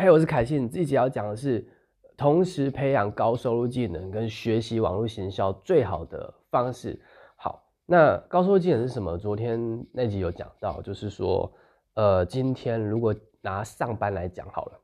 嘿，我是凯信，这一集要讲的是同时培养高收入技能跟学习网络行销最好的方式。好，那高收入技能是什么？昨天那集有讲到，就是说，呃，今天如果拿上班来讲好了，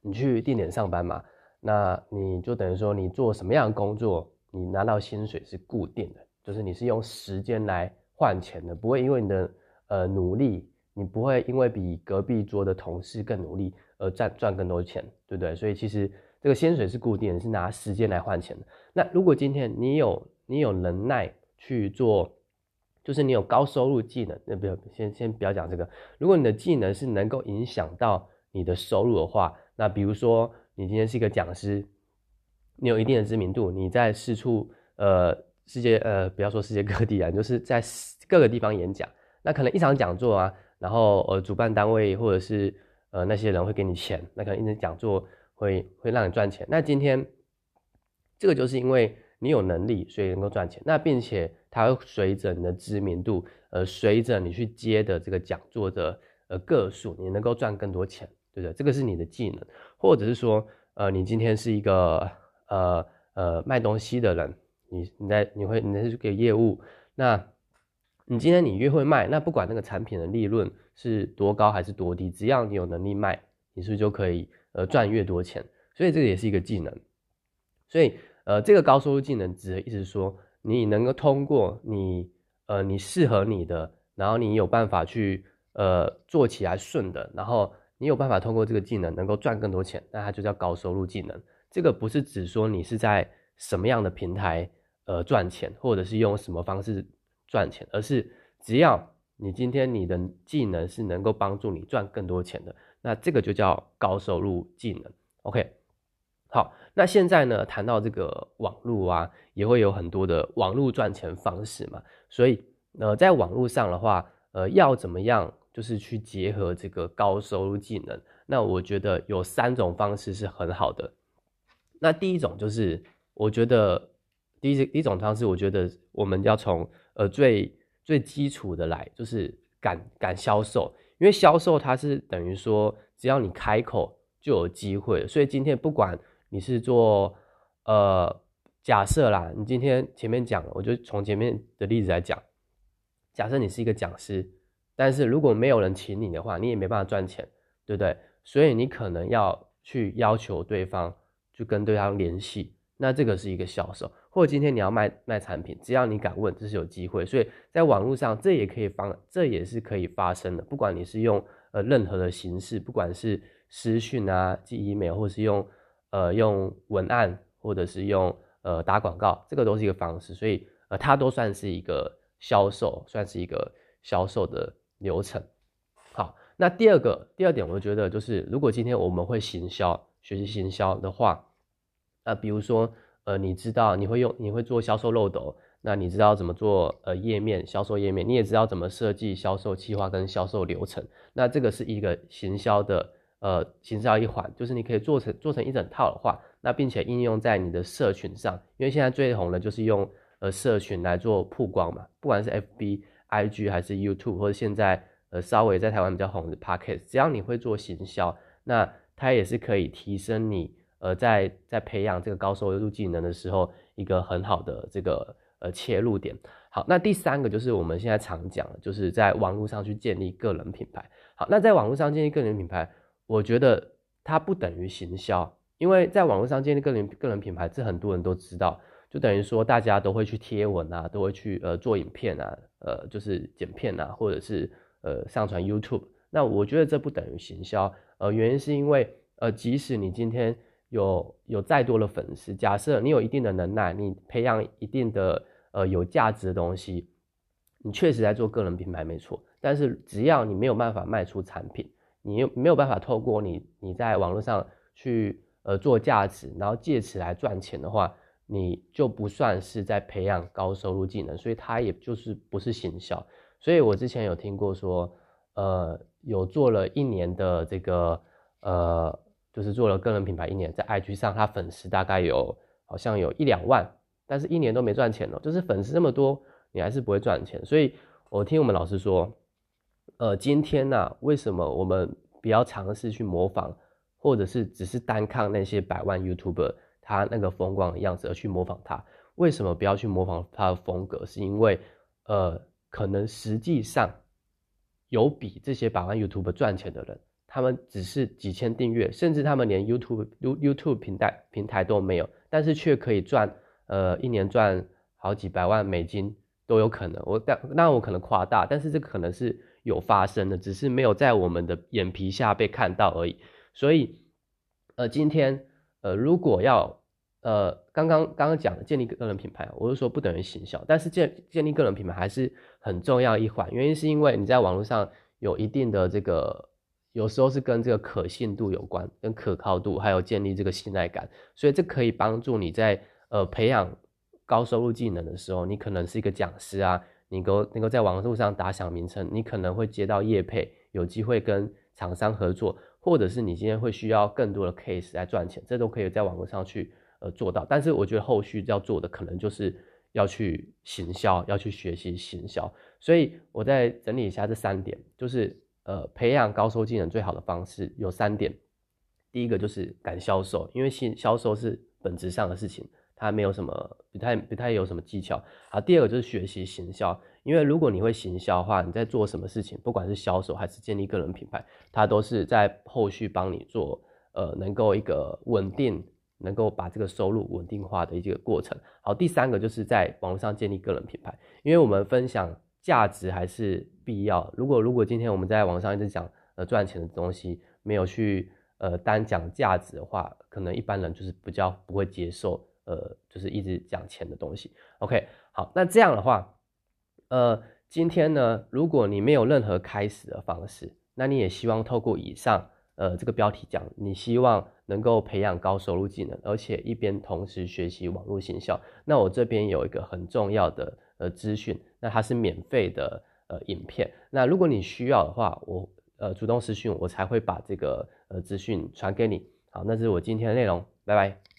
你去定点上班嘛，那你就等于说你做什么样的工作，你拿到薪水是固定的，就是你是用时间来换钱的，不会因为你的呃努力，你不会因为比隔壁桌的同事更努力。而赚赚更多钱，对不对？所以其实这个薪水是固定的，是拿时间来换钱的。那如果今天你有你有能耐去做，就是你有高收入技能，那不要先先不要讲这个。如果你的技能是能够影响到你的收入的话，那比如说你今天是一个讲师，你有一定的知名度，你在四处呃世界呃不要说世界各地啊，就是在各个地方演讲，那可能一场讲座啊，然后呃主办单位或者是。呃，那些人会给你钱，那可能一直讲座会会让你赚钱。那今天这个就是因为你有能力，所以能够赚钱。那并且它会随着你的知名度，呃，随着你去接的这个讲座的呃个数，你能够赚更多钱，对不对？这个是你的技能，或者是说，呃，你今天是一个呃呃卖东西的人，你你在你会你是给业务，那你今天你越会卖，那不管那个产品的利润。是多高还是多低？只要你有能力卖，你是不是就可以呃赚越多钱？所以这个也是一个技能。所以呃，这个高收入技能指的意思说，你能够通过你呃你适合你的，然后你有办法去呃做起来顺的，然后你有办法通过这个技能能够赚更多钱，那它就叫高收入技能。这个不是指说你是在什么样的平台呃赚钱，或者是用什么方式赚钱，而是只要。你今天你的技能是能够帮助你赚更多钱的，那这个就叫高收入技能。OK，好，那现在呢，谈到这个网络啊，也会有很多的网络赚钱方式嘛。所以，呃，在网络上的话，呃，要怎么样，就是去结合这个高收入技能。那我觉得有三种方式是很好的。那第一种就是，我觉得第一第一种方式，我觉得我们要从呃最。最基础的来就是敢敢销售，因为销售它是等于说，只要你开口就有机会。所以今天不管你是做，呃，假设啦，你今天前面讲了，我就从前面的例子来讲，假设你是一个讲师，但是如果没有人请你的话，你也没办法赚钱，对不对？所以你可能要去要求对方，去跟对方联系，那这个是一个销售。或者今天你要卖卖产品，只要你敢问，这是有机会。所以在网络上，这也可以发，这也是可以发生的。不管你是用呃任何的形式，不管是私讯啊、寄 email，或是用呃用文案，或者是用呃打广告，这个都是一个方式。所以呃，它都算是一个销售，算是一个销售的流程。好，那第二个第二点，我觉得就是，如果今天我们会行销，学习行销的话，那比如说。呃，你知道你会用，你会做销售漏斗，那你知道怎么做呃页面销售页面，你也知道怎么设计销售计划跟销售流程，那这个是一个行销的呃行销一环，就是你可以做成做成一整套的话，那并且应用在你的社群上，因为现在最红的就是用呃社群来做曝光嘛，不管是 FB、IG 还是 YouTube，或者现在呃稍微在台湾比较红的 Podcast，只要你会做行销，那它也是可以提升你。呃，在在培养这个高收入技能的时候，一个很好的这个呃切入点。好，那第三个就是我们现在常讲，就是在网络上去建立个人品牌。好，那在网络上建立个人品牌，我觉得它不等于行销，因为在网络上建立个人个人品牌，这很多人都知道，就等于说大家都会去贴文啊，都会去呃做影片啊，呃就是剪片啊，或者是呃上传 YouTube。那我觉得这不等于行销，呃，原因是因为呃，即使你今天有有再多的粉丝，假设你有一定的能耐，你培养一定的呃有价值的东西，你确实在做个人品牌没错。但是只要你没有办法卖出产品，你又没有办法透过你你在网络上去呃做价值，然后借此来赚钱的话，你就不算是在培养高收入技能，所以它也就是不是行销。所以我之前有听过说，呃，有做了一年的这个呃。就是做了个人品牌一年，在 IG 上，他粉丝大概有好像有一两万，但是一年都没赚钱哦。就是粉丝那么多，你还是不会赚钱。所以我听我们老师说，呃，今天呢，为什么我们不要尝试去模仿，或者是只是单看那些百万 YouTuber 他那个风光的样子而去模仿他。为什么不要去模仿他的风格？是因为呃，可能实际上有比这些百万 YouTuber 赚钱的人，他们只是几千订阅，甚至他们连 YouTube YouTube 平台平台都没有，但是却可以赚呃一年赚好几百万美金都有可能。我但那我可能夸大，但是这可能是有发生的，只是没有在我们的眼皮下被看到而已。所以，呃，今天，呃，如果要，呃，刚刚刚刚讲的建立个人品牌，我是说不等于行销，但是建建立个人品牌还是很重要一环。原因是因为你在网络上有一定的这个，有时候是跟这个可信度有关，跟可靠度，还有建立这个信赖感，所以这可以帮助你在呃培养高收入技能的时候，你可能是一个讲师啊，你够能够在网络上打响名称，你可能会接到业配，有机会跟厂商合作。或者是你今天会需要更多的 case 来赚钱，这都可以在网络上去呃做到。但是我觉得后续要做的可能就是要去行销，要去学习行销。所以我再整理一下这三点，就是呃培养高收技能最好的方式有三点。第一个就是敢销售，因为新销售是本质上的事情，它没有什么不太不太有什么技巧。好，第二个就是学习行销。因为如果你会行销的话，你在做什么事情，不管是销售还是建立个人品牌，它都是在后续帮你做，呃，能够一个稳定，能够把这个收入稳定化的一个过程。好，第三个就是在网络上建立个人品牌，因为我们分享价值还是必要。如果如果今天我们在网上一直讲呃赚钱的东西，没有去呃单讲价值的话，可能一般人就是比较不会接受，呃，就是一直讲钱的东西。OK，好，那这样的话。呃，今天呢，如果你没有任何开始的方式，那你也希望透过以上呃这个标题讲，你希望能够培养高收入技能，而且一边同时学习网络行销，那我这边有一个很重要的呃资讯，那它是免费的呃影片，那如果你需要的话，我呃主动私讯我才会把这个呃资讯传给你。好，那是我今天的内容，拜拜。